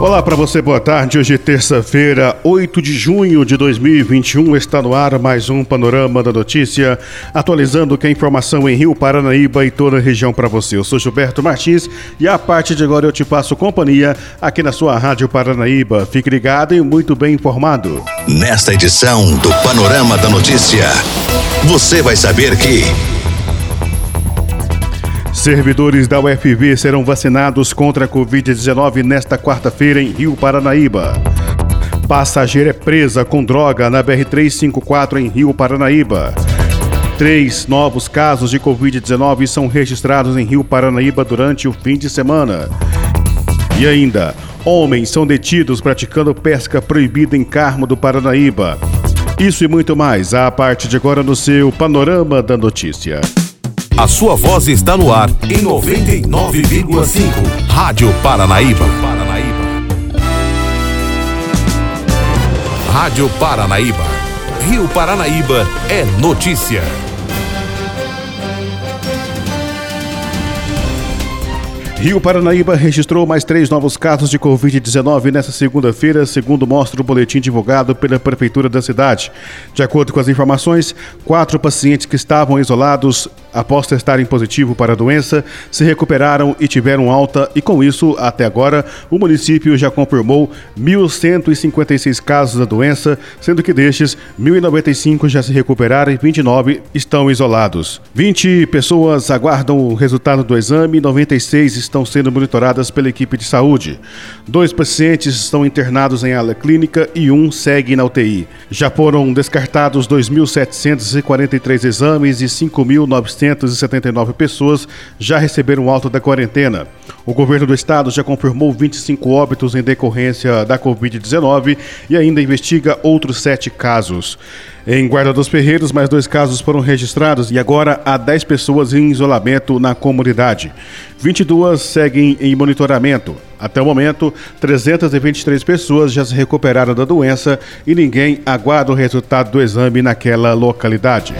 Olá para você, boa tarde. Hoje, terça-feira, 8 de junho de 2021, está no ar mais um Panorama da Notícia, atualizando que a informação em Rio Paranaíba e toda a região para você. Eu sou Gilberto Martins e a partir de agora eu te passo companhia aqui na sua Rádio Paranaíba. Fique ligado e muito bem informado. Nesta edição do Panorama da Notícia, você vai saber que. Servidores da UFV serão vacinados contra a Covid-19 nesta quarta-feira em Rio Paranaíba. Passageira é presa com droga na BR-354 em Rio Paranaíba. Três novos casos de Covid-19 são registrados em Rio Paranaíba durante o fim de semana. E ainda, homens são detidos praticando pesca proibida em Carmo do Paranaíba. Isso e muito mais a partir de agora no seu Panorama da Notícia. A sua voz está no ar em 99,5. Rádio Paranaíba. Rádio Paranaíba. Rio Paranaíba é notícia. Rio Paranaíba registrou mais três novos casos de Covid-19 nesta segunda-feira, segundo mostra o boletim divulgado pela Prefeitura da cidade. De acordo com as informações, quatro pacientes que estavam isolados após testarem positivo para a doença se recuperaram e tiveram alta, e com isso, até agora, o município já confirmou 1.156 casos da doença, sendo que destes, 1.095 já se recuperaram e 29 estão isolados. 20 pessoas aguardam o resultado do exame, 96 estão sendo monitoradas pela equipe de saúde. Dois pacientes estão internados em ala clínica e um segue na UTI. Já foram descartados 2.743 exames e 5.979 pessoas já receberam alta da quarentena. O governo do estado já confirmou 25 óbitos em decorrência da Covid-19 e ainda investiga outros sete casos. Em Guarda dos Ferreiros, mais dois casos foram registrados e agora há 10 pessoas em isolamento na comunidade. 22 seguem em monitoramento. Até o momento, 323 pessoas já se recuperaram da doença e ninguém aguarda o resultado do exame naquela localidade.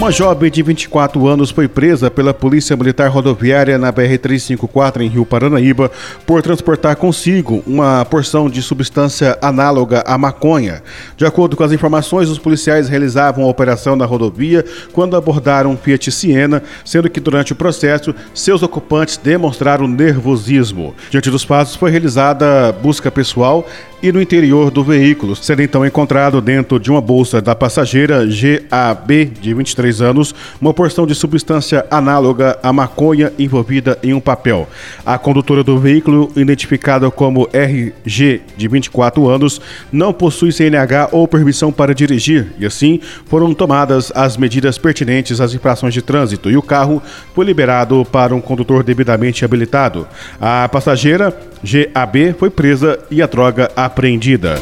Uma jovem de 24 anos foi presa pela Polícia Militar Rodoviária na BR-354 em Rio Paranaíba por transportar consigo uma porção de substância análoga à maconha. De acordo com as informações, os policiais realizavam a operação na rodovia quando abordaram um Fiat Siena, sendo que durante o processo seus ocupantes demonstraram nervosismo. Diante dos fatos, foi realizada busca pessoal e no interior do veículo, sendo então encontrado dentro de uma bolsa da passageira GAB de 23 anos uma porção de substância análoga à maconha envolvida em um papel. A condutora do veículo, identificada como RG de 24 anos, não possui CNH ou permissão para dirigir e assim foram tomadas as medidas pertinentes às infrações de trânsito e o carro foi liberado para um condutor devidamente habilitado. A passageira GAB foi presa e a droga apreendida.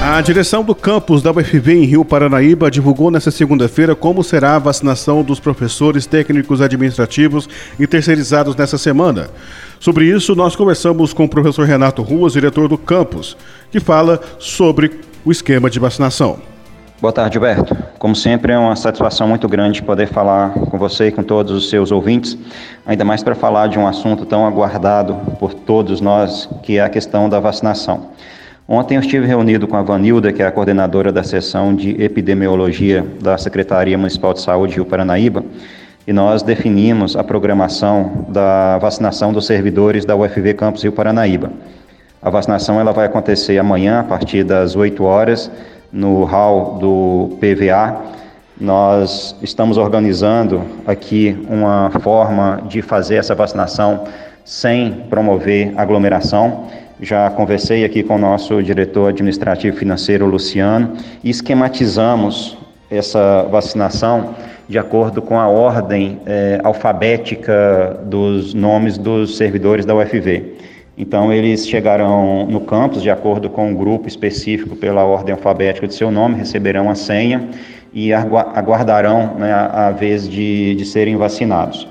A direção do campus da UFV em Rio Paranaíba divulgou nesta segunda-feira como será a vacinação dos professores técnicos administrativos e terceirizados nessa semana. Sobre isso, nós conversamos com o professor Renato Ruas, diretor do campus, que fala sobre o esquema de vacinação. Boa tarde, Gilberto. Como sempre, é uma satisfação muito grande poder falar com você e com todos os seus ouvintes, ainda mais para falar de um assunto tão aguardado por todos nós, que é a questão da vacinação. Ontem eu estive reunido com a Vanilda, que é a coordenadora da seção de epidemiologia da Secretaria Municipal de Saúde Rio Paranaíba, e nós definimos a programação da vacinação dos servidores da UFV Campus Rio Paranaíba. A vacinação ela vai acontecer amanhã, a partir das 8 horas, no hall do PVA, nós estamos organizando aqui uma forma de fazer essa vacinação sem promover aglomeração. Já conversei aqui com o nosso diretor administrativo financeiro, Luciano, e esquematizamos essa vacinação de acordo com a ordem é, alfabética dos nomes dos servidores da UFV. Então, eles chegarão no campus de acordo com um grupo específico pela ordem alfabética de seu nome, receberão a senha e aguardarão né, a vez de, de serem vacinados.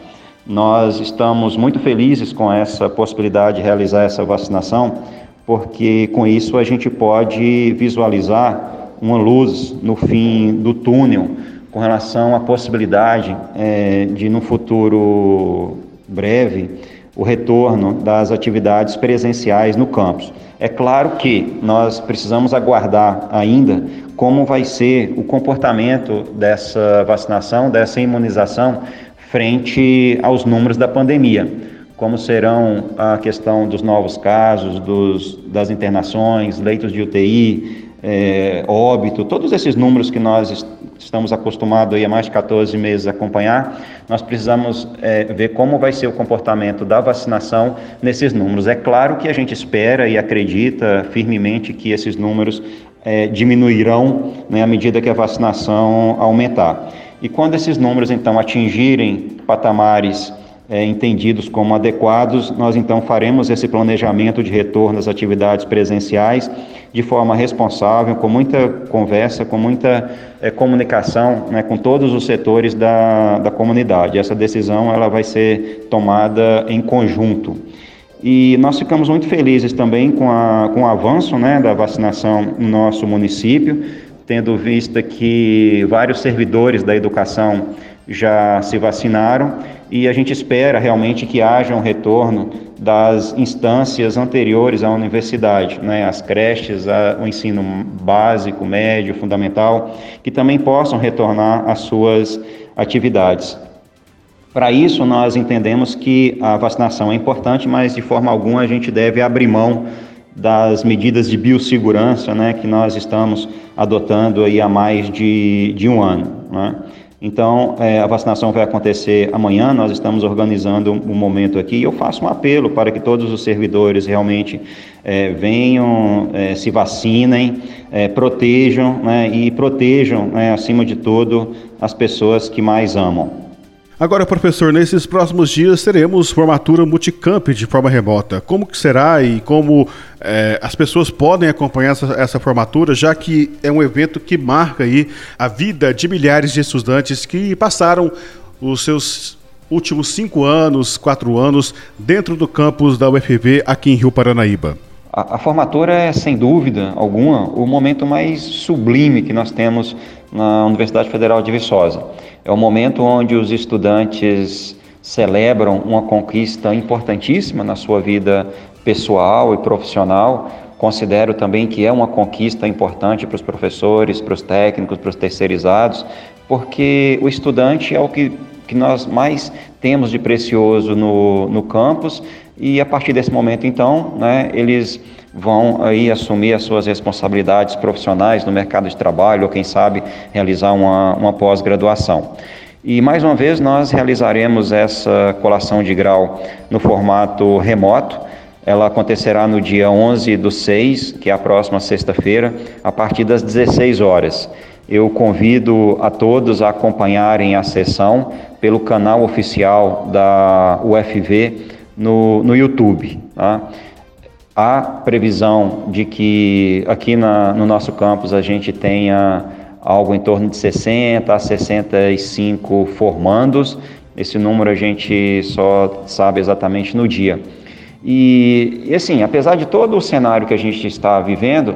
Nós estamos muito felizes com essa possibilidade de realizar essa vacinação, porque com isso a gente pode visualizar uma luz no fim do túnel com relação à possibilidade é, de, no futuro breve, o retorno das atividades presenciais no campus. É claro que nós precisamos aguardar ainda como vai ser o comportamento dessa vacinação, dessa imunização frente aos números da pandemia. Como serão a questão dos novos casos, dos, das internações, leitos de UTI, é, óbito, todos esses números que nós estamos acostumados há mais de 14 meses a acompanhar, nós precisamos é, ver como vai ser o comportamento da vacinação nesses números. É claro que a gente espera e acredita firmemente que esses números é, diminuirão né, à medida que a vacinação aumentar. E quando esses números então atingirem patamares é, entendidos como adequados, nós então faremos esse planejamento de retorno às atividades presenciais de forma responsável, com muita conversa, com muita é, comunicação né, com todos os setores da, da comunidade. Essa decisão ela vai ser tomada em conjunto. E nós ficamos muito felizes também com, a, com o avanço né, da vacinação no nosso município, tendo vista que vários servidores da educação já se vacinaram e a gente espera realmente que haja um retorno das instâncias anteriores à universidade, né, as creches, a, o ensino básico, médio, fundamental, que também possam retornar às suas atividades. Para isso, nós entendemos que a vacinação é importante, mas de forma alguma a gente deve abrir mão das medidas de biossegurança né, que nós estamos adotando aí há mais de, de um ano. Né? Então, é, a vacinação vai acontecer amanhã, nós estamos organizando um, momento aqui e eu faço um apelo para que todos os servidores realmente é, venham, é, se vacinem, é, protejam né, e protejam, né, acima de tudo, as pessoas que mais amam. Agora, professor, nesses próximos dias teremos formatura multicamp de forma remota. Como que será e como é, as pessoas podem acompanhar essa, essa, formatura, já que é um evento que marca aí a vida de milhares de estudantes que passaram os seus últimos cinco anos, quatro anos dentro do campus da UFV aqui em Rio Paranaíba? A, a formatura é, sem dúvida alguma, o momento mais sublime que nós temos na Universidade Federal de Viçosa. É o momento onde os estudantes celebram uma conquista importantíssima na sua vida pessoal e profissional. Considero também que é uma conquista importante para os professores, para os técnicos, para os terceirizados, porque o estudante é o que, que nós mais temos de precioso no, no campus e a partir desse momento, então, né, eles vão aí assumir as suas responsabilidades profissionais no mercado de trabalho ou quem sabe realizar uma, uma pós-graduação. E mais uma vez nós realizaremos essa colação de grau no formato remoto. Ela acontecerá no dia 11 do 6, que é a próxima sexta-feira, a partir das 16 horas. Eu convido a todos a acompanharem a sessão pelo canal oficial da UFV no, no YouTube. Tá? Há previsão de que aqui na, no nosso campus a gente tenha algo em torno de 60 a 65 formandos. Esse número a gente só sabe exatamente no dia. E, e assim, apesar de todo o cenário que a gente está vivendo,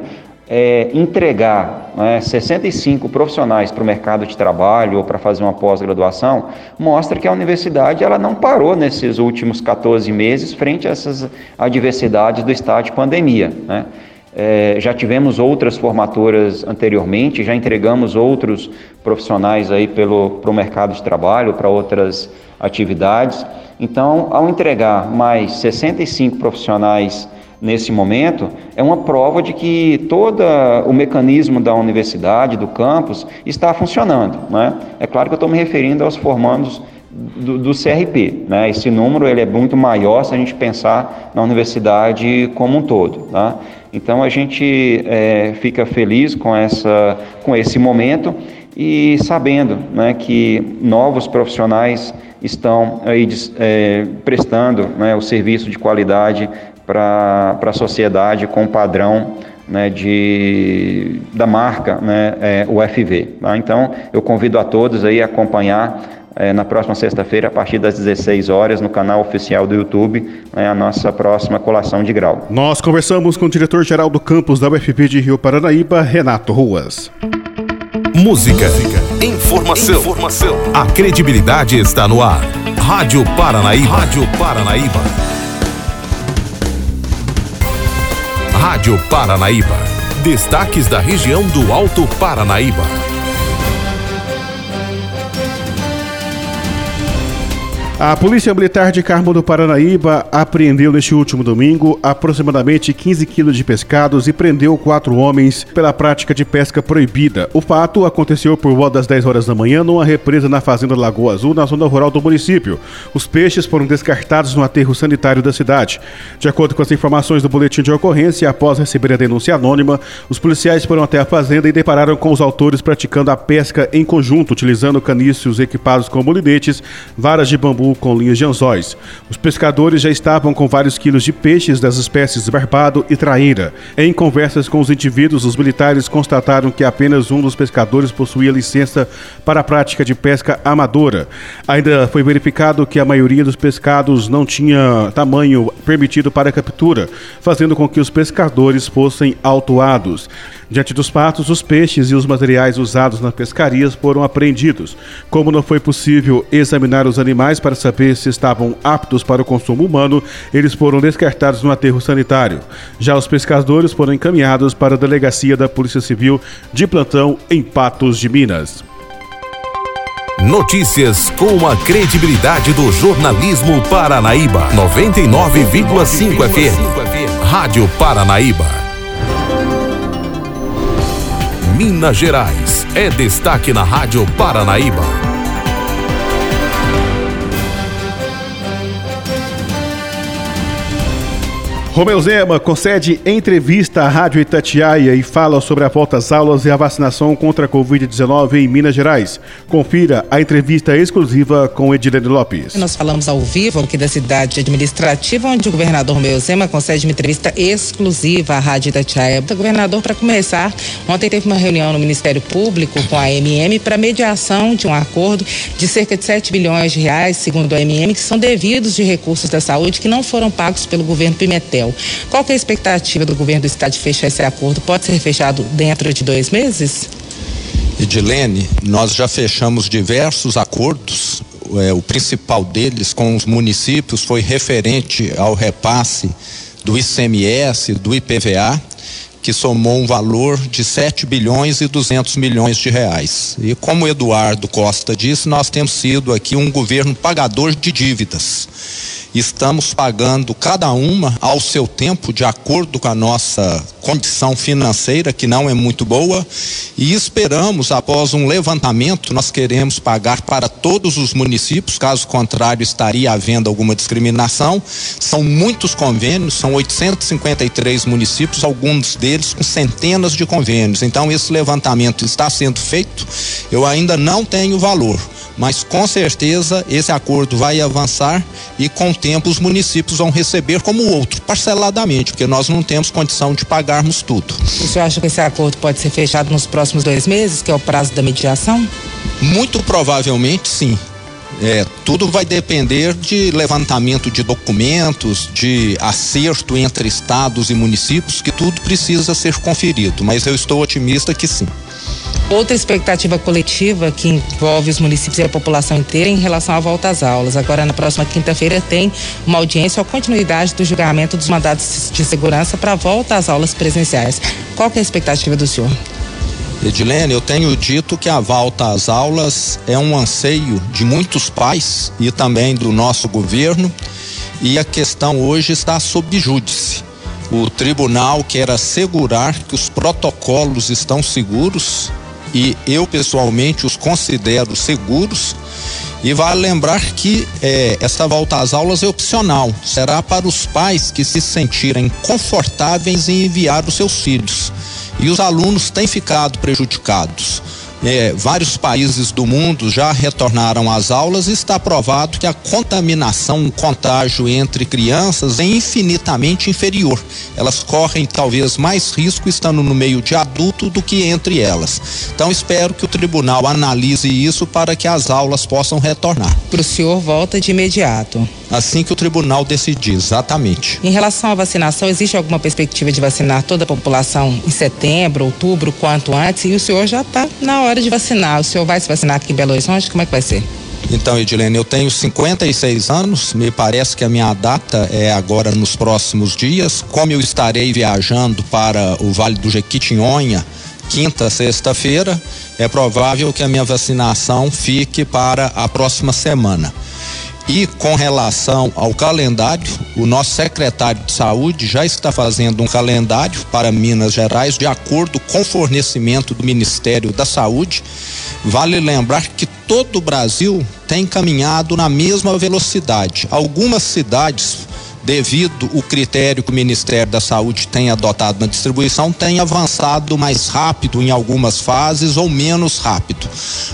é, entregar né, 65 profissionais para o mercado de trabalho ou para fazer uma pós-graduação mostra que a universidade ela não parou nesses últimos 14 meses frente a essas adversidades do estado de pandemia. Né? É, já tivemos outras formaturas anteriormente, já entregamos outros profissionais aí pelo o mercado de trabalho, para outras atividades. Então, ao entregar mais 65 profissionais nesse momento é uma prova de que todo o mecanismo da universidade, do campus, está funcionando. Né? É claro que eu estou me referindo aos formandos do, do, CRP. Né? Esse número ele é muito maior se a gente pensar na universidade como um todo. Tá? Então a gente é, fica feliz com, essa, com esse momento e sabendo né, que novos profissionais estão aí é, prestando né, o serviço de qualidade para a sociedade com padrão né, de, da marca né, é, UFV. Tá? Então, eu convido a todos aí a acompanhar é, na próxima sexta-feira, a partir das 16 horas, no canal oficial do YouTube, é a nossa próxima colação de grau. Nós conversamos com o diretor-geral do campus da UFP de Rio Paranaíba, Renato Ruas. Música, informação, informação. A credibilidade está no ar. Rádio Paranaíba. Rádio Paranaíba. Rádio Paranaíba. Destaques da região do Alto Paranaíba. A Polícia Militar de Carmo do Paranaíba apreendeu neste último domingo aproximadamente 15 quilos de pescados e prendeu quatro homens pela prática de pesca proibida. O fato aconteceu por volta das 10 horas da manhã numa represa na Fazenda Lagoa Azul, na zona rural do município. Os peixes foram descartados no aterro sanitário da cidade. De acordo com as informações do boletim de ocorrência, após receber a denúncia anônima, os policiais foram até a fazenda e depararam com os autores praticando a pesca em conjunto, utilizando canícios equipados com molinetes, varas de bambu com linhas de anzóis. Os pescadores já estavam com vários quilos de peixes das espécies barbado e traíra. Em conversas com os indivíduos, os militares constataram que apenas um dos pescadores possuía licença para a prática de pesca amadora. Ainda foi verificado que a maioria dos pescados não tinha tamanho permitido para captura, fazendo com que os pescadores fossem autuados. Diante dos fatos, os peixes e os materiais usados nas pescarias foram apreendidos. Como não foi possível examinar os animais para saber se estavam aptos para o consumo humano, eles foram descartados no aterro sanitário. Já os pescadores foram encaminhados para a delegacia da Polícia Civil de plantão em Patos de Minas. Notícias com a credibilidade do jornalismo Paranaíba. 99,5 FM. Rádio Paranaíba. Minas Gerais. É destaque na Rádio Paranaíba. Romeu Zema concede entrevista à Rádio Itatiaia e fala sobre a volta às aulas e a vacinação contra a Covid-19 em Minas Gerais. Confira a entrevista exclusiva com Edilene Lopes. Nós falamos ao vivo aqui da cidade administrativa, onde o governador Romeu Zema concede uma entrevista exclusiva à Rádio Itatiaia. O governador, para começar, ontem teve uma reunião no Ministério Público com a MM para mediação de um acordo de cerca de 7 bilhões de reais, segundo a MM, que são devidos de recursos da saúde que não foram pagos pelo governo Pimentel. Qual é a expectativa do governo do estado de fechar esse acordo? Pode ser fechado dentro de dois meses? Edilene, nós já fechamos diversos acordos. É, o principal deles com os municípios foi referente ao repasse do ICMS, do IPVA, que somou um valor de 7 bilhões e 200 milhões de reais. E como Eduardo Costa disse, nós temos sido aqui um governo pagador de dívidas. Estamos pagando cada uma ao seu tempo, de acordo com a nossa condição financeira, que não é muito boa, e esperamos, após um levantamento, nós queremos pagar para todos os municípios, caso contrário, estaria havendo alguma discriminação. São muitos convênios, são 853 municípios, alguns deles com centenas de convênios. Então, esse levantamento está sendo feito, eu ainda não tenho valor mas com certeza esse acordo vai avançar e com tempo os municípios vão receber como outro, parceladamente, porque nós não temos condição de pagarmos tudo. O senhor acha que esse acordo pode ser fechado nos próximos dois meses, que é o prazo da mediação? Muito provavelmente sim. É, tudo vai depender de levantamento de documentos, de acerto entre estados e municípios, que tudo precisa ser conferido, mas eu estou otimista que sim. Outra expectativa coletiva que envolve os municípios e a população inteira em relação à volta às aulas. Agora, na próxima quinta-feira, tem uma audiência ou continuidade do julgamento dos mandados de segurança para a volta às aulas presenciais. Qual é a expectativa do senhor? Edilene, eu tenho dito que a volta às aulas é um anseio de muitos pais e também do nosso governo, e a questão hoje está sob júdice. O tribunal quer assegurar que os protocolos estão seguros e eu pessoalmente os considero seguros. E vale lembrar que é, essa volta às aulas é opcional, será para os pais que se sentirem confortáveis em enviar os seus filhos. E os alunos têm ficado prejudicados. É, vários países do mundo já retornaram às aulas e está provado que a contaminação, o contágio entre crianças é infinitamente inferior. Elas correm talvez mais risco estando no meio de adulto do que entre elas. Então espero que o tribunal analise isso para que as aulas possam retornar. Para o senhor volta de imediato. Assim que o tribunal decidir, exatamente. Em relação à vacinação, existe alguma perspectiva de vacinar toda a população em setembro, outubro, quanto antes? E o senhor já está na hora de vacinar. O senhor vai se vacinar aqui em Belo Horizonte? Como é que vai ser? Então, Edilene, eu tenho 56 anos, me parece que a minha data é agora nos próximos dias. Como eu estarei viajando para o Vale do Jequitinhonha, quinta, sexta-feira, é provável que a minha vacinação fique para a próxima semana. E com relação ao calendário, o nosso secretário de saúde já está fazendo um calendário para Minas Gerais de acordo com o fornecimento do Ministério da Saúde. Vale lembrar que todo o Brasil tem caminhado na mesma velocidade. Algumas cidades devido o critério que o Ministério da Saúde tem adotado na distribuição, tem avançado mais rápido em algumas fases ou menos rápido.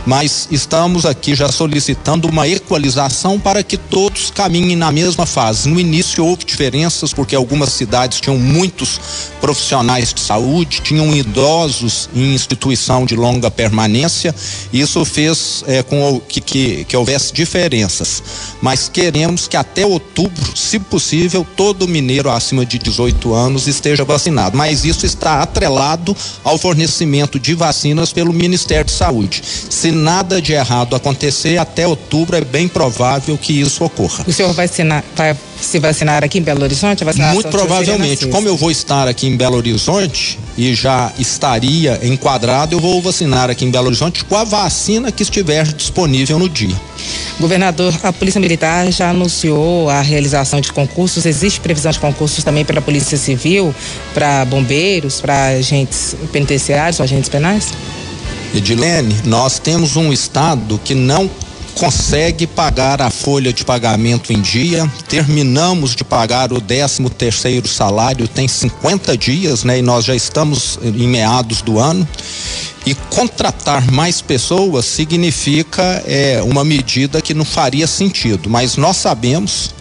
Mas estamos aqui já solicitando uma equalização para que todos caminhem na mesma fase. No início houve diferenças porque algumas cidades tinham muitos profissionais de saúde, tinham idosos em instituição de longa permanência. Isso fez é, com que, que, que houvesse diferenças. Mas queremos que até outubro, se possível, possível todo mineiro acima de 18 anos esteja vacinado. Mas isso está atrelado ao fornecimento de vacinas pelo Ministério de Saúde. Se nada de errado acontecer, até outubro é bem provável que isso ocorra. O senhor vai, vacinar, vai se vacinar aqui em Belo Horizonte? Muito provavelmente. Como eu vou estar aqui em Belo Horizonte e já estaria enquadrado, eu vou vacinar aqui em Belo Horizonte com a vacina que estiver disponível no dia. Governador, a Polícia Militar já anunciou a realização de concursos. Existe previsão de concursos também para a Polícia Civil, para bombeiros, para agentes penitenciários ou agentes penais? Edilene, nós temos um estado que não consegue pagar a folha de pagamento em dia. Terminamos de pagar o 13 terceiro salário tem 50 dias, né? E nós já estamos em meados do ano. E contratar mais pessoas significa é, uma medida que não faria sentido, mas nós sabemos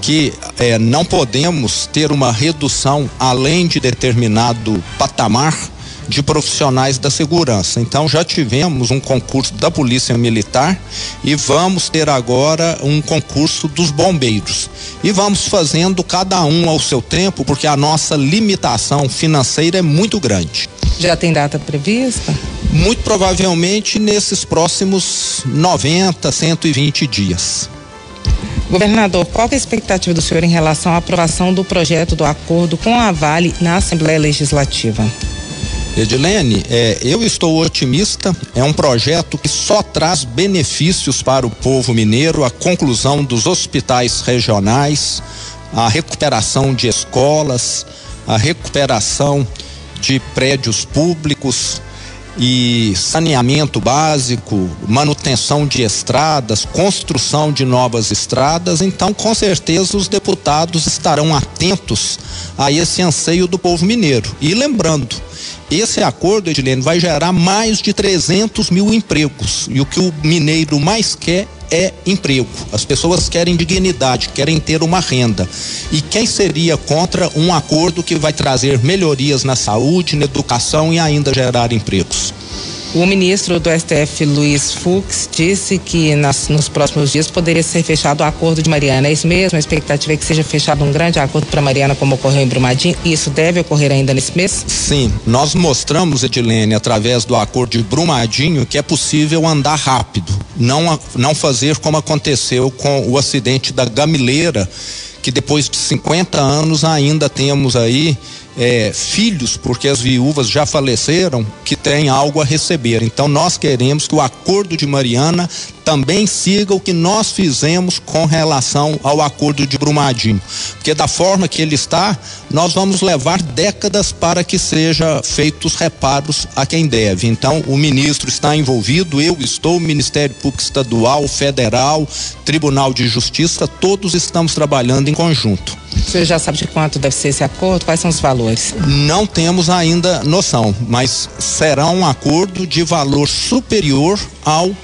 que é, não podemos ter uma redução além de determinado patamar de profissionais da segurança. Então já tivemos um concurso da Polícia Militar e vamos ter agora um concurso dos bombeiros. E vamos fazendo cada um ao seu tempo, porque a nossa limitação financeira é muito grande. Já tem data prevista? Muito provavelmente nesses próximos 90, 120 dias. Governador, qual é a expectativa do senhor em relação à aprovação do projeto do acordo com a Vale na Assembleia Legislativa? Edilene, é, eu estou otimista. É um projeto que só traz benefícios para o povo mineiro, a conclusão dos hospitais regionais, a recuperação de escolas, a recuperação de prédios públicos e saneamento básico, manutenção de estradas, construção de novas estradas. Então, com certeza, os deputados estarão atentos a esse anseio do povo mineiro. E lembrando, esse acordo, Edilene, vai gerar mais de 300 mil empregos. E o que o mineiro mais quer é emprego. As pessoas querem dignidade, querem ter uma renda. E quem seria contra um acordo que vai trazer melhorias na saúde, na educação e ainda gerar empregos? O ministro do STF, Luiz Fux, disse que nas, nos próximos dias poderia ser fechado o acordo de Mariana. É isso mesmo? A expectativa é que seja fechado um grande acordo para Mariana, como ocorreu em Brumadinho. E isso deve ocorrer ainda nesse mês? Sim. Nós mostramos, Edilene, através do acordo de Brumadinho, que é possível andar rápido. Não, não fazer como aconteceu com o acidente da Gamileira, que depois de 50 anos ainda temos aí é, filhos, porque as viúvas já faleceram, que têm algo a receber. Então nós queremos que o acordo de Mariana também siga o que nós fizemos com relação ao acordo de Brumadinho. Porque da forma que ele está, nós vamos levar décadas para que seja feitos reparos a quem deve. Então, o ministro está envolvido, eu estou, o Ministério Público Estadual, Federal, Tribunal de Justiça, todos estamos trabalhando em conjunto. O senhor já sabe de quanto deve ser esse acordo? Quais são os valores? Não temos ainda noção, mas será um acordo de valor superior ao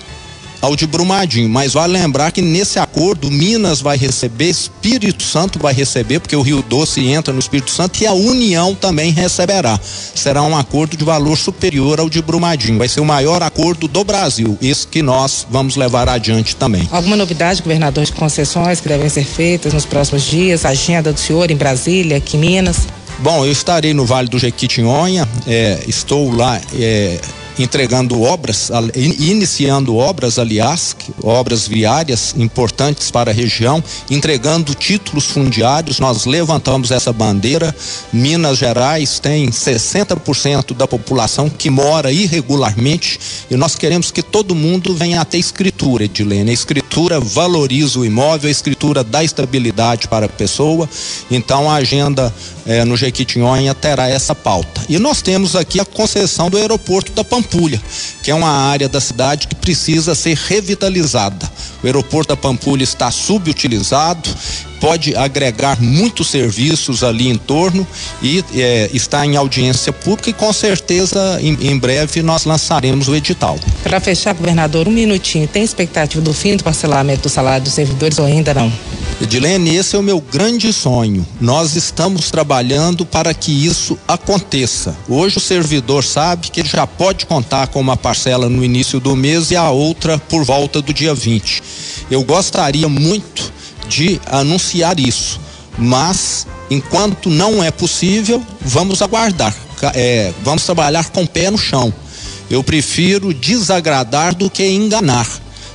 ao de Brumadinho. Mas vale lembrar que nesse acordo Minas vai receber, Espírito Santo vai receber, porque o Rio Doce entra no Espírito Santo e a União também receberá. Será um acordo de valor superior ao de Brumadinho. Vai ser o maior acordo do Brasil, esse que nós vamos levar adiante também. Alguma novidade, governador, de concessões que devem ser feitas nos próximos dias? A agenda do senhor em Brasília, aqui em Minas? Bom, eu estarei no Vale do Jequitinhonha, é, estou lá é, entregando obras, iniciando obras, aliás, obras viárias importantes para a região, entregando títulos fundiários. Nós levantamos essa bandeira. Minas Gerais tem 60% da população que mora irregularmente e nós queremos que todo mundo venha a ter escritura, Edilene. A escritura valoriza o imóvel, a escritura dá estabilidade para a pessoa. Então a agenda eh, no Jequitinhonha terá essa pauta. E nós temos aqui a concessão do aeroporto da Pampulha, que é uma área da cidade que precisa ser revitalizada. O aeroporto da Pampulha está subutilizado, pode agregar muitos serviços ali em torno e é, está em audiência pública e com certeza em, em breve nós lançaremos o edital. Para fechar, governador, um minutinho. Tem expectativa do fim do parcelamento do salário dos servidores ou ainda não? Edilene, esse é o meu grande sonho. Nós estamos trabalhando para que isso aconteça. Hoje o servidor sabe que ele já pode contar com uma parcela no início do mês e a outra por volta do dia 20. Eu gostaria muito de anunciar isso, mas enquanto não é possível, vamos aguardar. É, vamos trabalhar com o pé no chão. Eu prefiro desagradar do que enganar.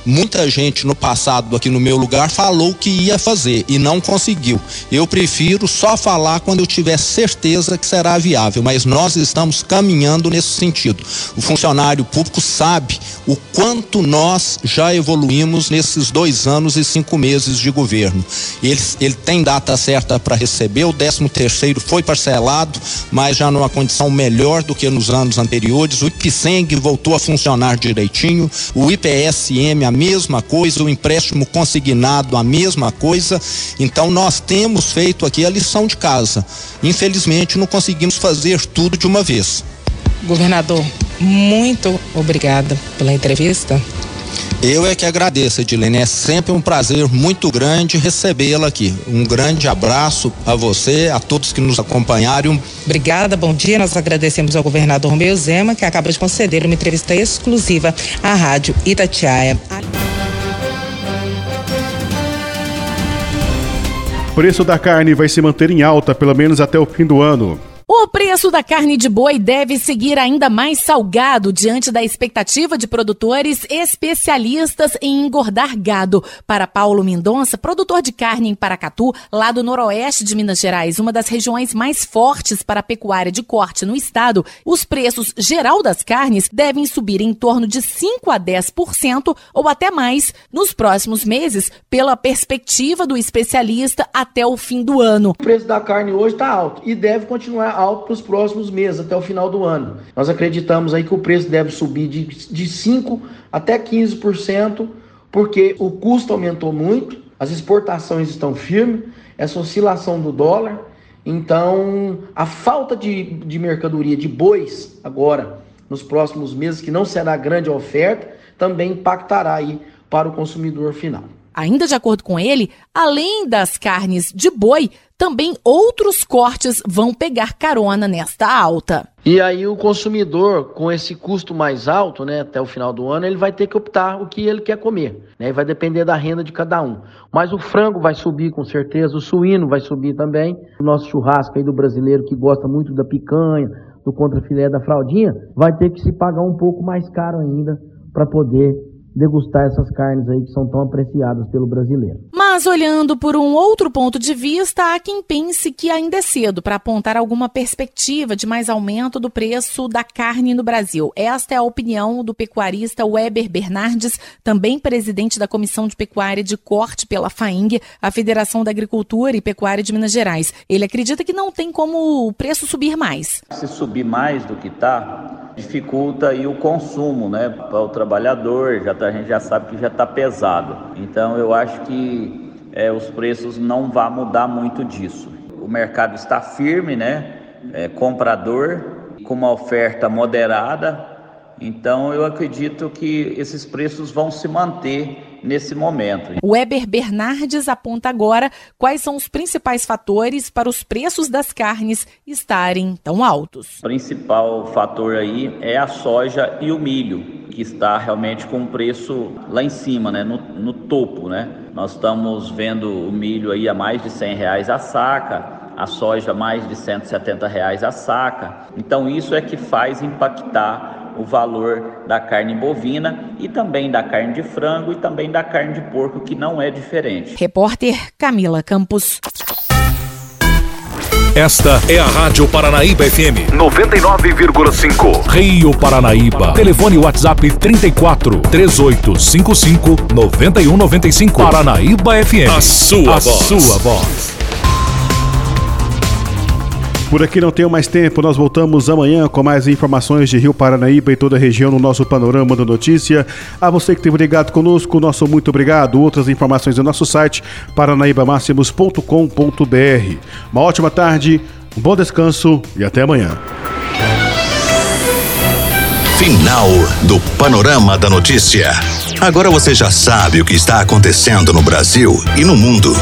Muita gente no passado aqui no meu lugar falou que ia fazer e não conseguiu. Eu prefiro só falar quando eu tiver certeza que será viável, mas nós estamos caminhando nesse sentido. O funcionário público sabe o quanto nós já evoluímos nesses dois anos e cinco meses de governo. Ele, ele tem data certa para receber, o 13 terceiro foi parcelado, mas já numa condição melhor do que nos anos anteriores. O IPSENG voltou a funcionar direitinho, o IPSM, a mesma coisa, o empréstimo consignado, a mesma coisa. Então nós temos feito aqui a lição de casa. Infelizmente não conseguimos fazer tudo de uma vez. Governador, muito obrigada pela entrevista. Eu é que agradeço, Edilene. É sempre um prazer muito grande recebê-la aqui. Um grande abraço a você, a todos que nos acompanharam. Obrigada, bom dia. Nós agradecemos ao governador Romeu Zema, que acaba de conceder uma entrevista exclusiva à Rádio Itatiaia. O preço da carne vai se manter em alta pelo menos até o fim do ano. O preço da carne de boi deve seguir ainda mais salgado diante da expectativa de produtores especialistas em engordar gado. Para Paulo Mendonça, produtor de carne em Paracatu, lá do noroeste de Minas Gerais, uma das regiões mais fortes para a pecuária de corte no estado, os preços geral das carnes devem subir em torno de 5 a 10% ou até mais nos próximos meses, pela perspectiva do especialista até o fim do ano. O preço da carne hoje está alto e deve continuar alto para os próximos meses, até o final do ano. Nós acreditamos aí que o preço deve subir de, de 5% até 15%, porque o custo aumentou muito, as exportações estão firmes, essa oscilação do dólar. Então, a falta de, de mercadoria de bois agora, nos próximos meses, que não será grande oferta, também impactará aí para o consumidor final. Ainda de acordo com ele, além das carnes de boi, também outros cortes vão pegar carona nesta alta. E aí o consumidor, com esse custo mais alto, né, até o final do ano, ele vai ter que optar o que ele quer comer, né? Vai depender da renda de cada um. Mas o frango vai subir com certeza, o suíno vai subir também. O nosso churrasco aí do brasileiro que gosta muito da picanha, do contrafilé da fraldinha, vai ter que se pagar um pouco mais caro ainda para poder degustar essas carnes aí que são tão apreciadas pelo brasileiro. Mas olhando por um outro ponto de vista, há quem pense que ainda é cedo para apontar alguma perspectiva de mais aumento do preço da carne no Brasil. Esta é a opinião do pecuarista Weber Bernardes, também presidente da Comissão de Pecuária de Corte pela FAING, a Federação da Agricultura e Pecuária de Minas Gerais. Ele acredita que não tem como o preço subir mais. Se subir mais do que está, dificulta aí o consumo, né, para o trabalhador, já tá, a gente já sabe que já está pesado. Então eu acho que é, os preços não vão mudar muito disso. O mercado está firme, né? É, comprador, com uma oferta moderada, então eu acredito que esses preços vão se manter nesse momento. O Weber Bernardes aponta agora quais são os principais fatores para os preços das carnes estarem tão altos. O principal fator aí é a soja e o milho, que está realmente com o preço lá em cima, né, no, no topo, né? Nós estamos vendo o milho aí a mais de 100 reais a saca, a soja mais de 170 reais a saca. Então isso é que faz impactar o valor da carne bovina e também da carne de frango e também da carne de porco, que não é diferente. Repórter Camila Campos. Esta é a Rádio Paranaíba FM 99,5. Rio Paranaíba. Telefone WhatsApp 34 3855 9195. Paranaíba FM. A sua a voz. Sua voz. Por aqui não tenho mais tempo, nós voltamos amanhã com mais informações de Rio Paranaíba e toda a região no nosso Panorama da Notícia. A você que esteve ligado conosco, nosso muito obrigado. Outras informações no nosso site paranaibamáximos.com.br. Uma ótima tarde, um bom descanso e até amanhã. Final do Panorama da Notícia. Agora você já sabe o que está acontecendo no Brasil e no mundo.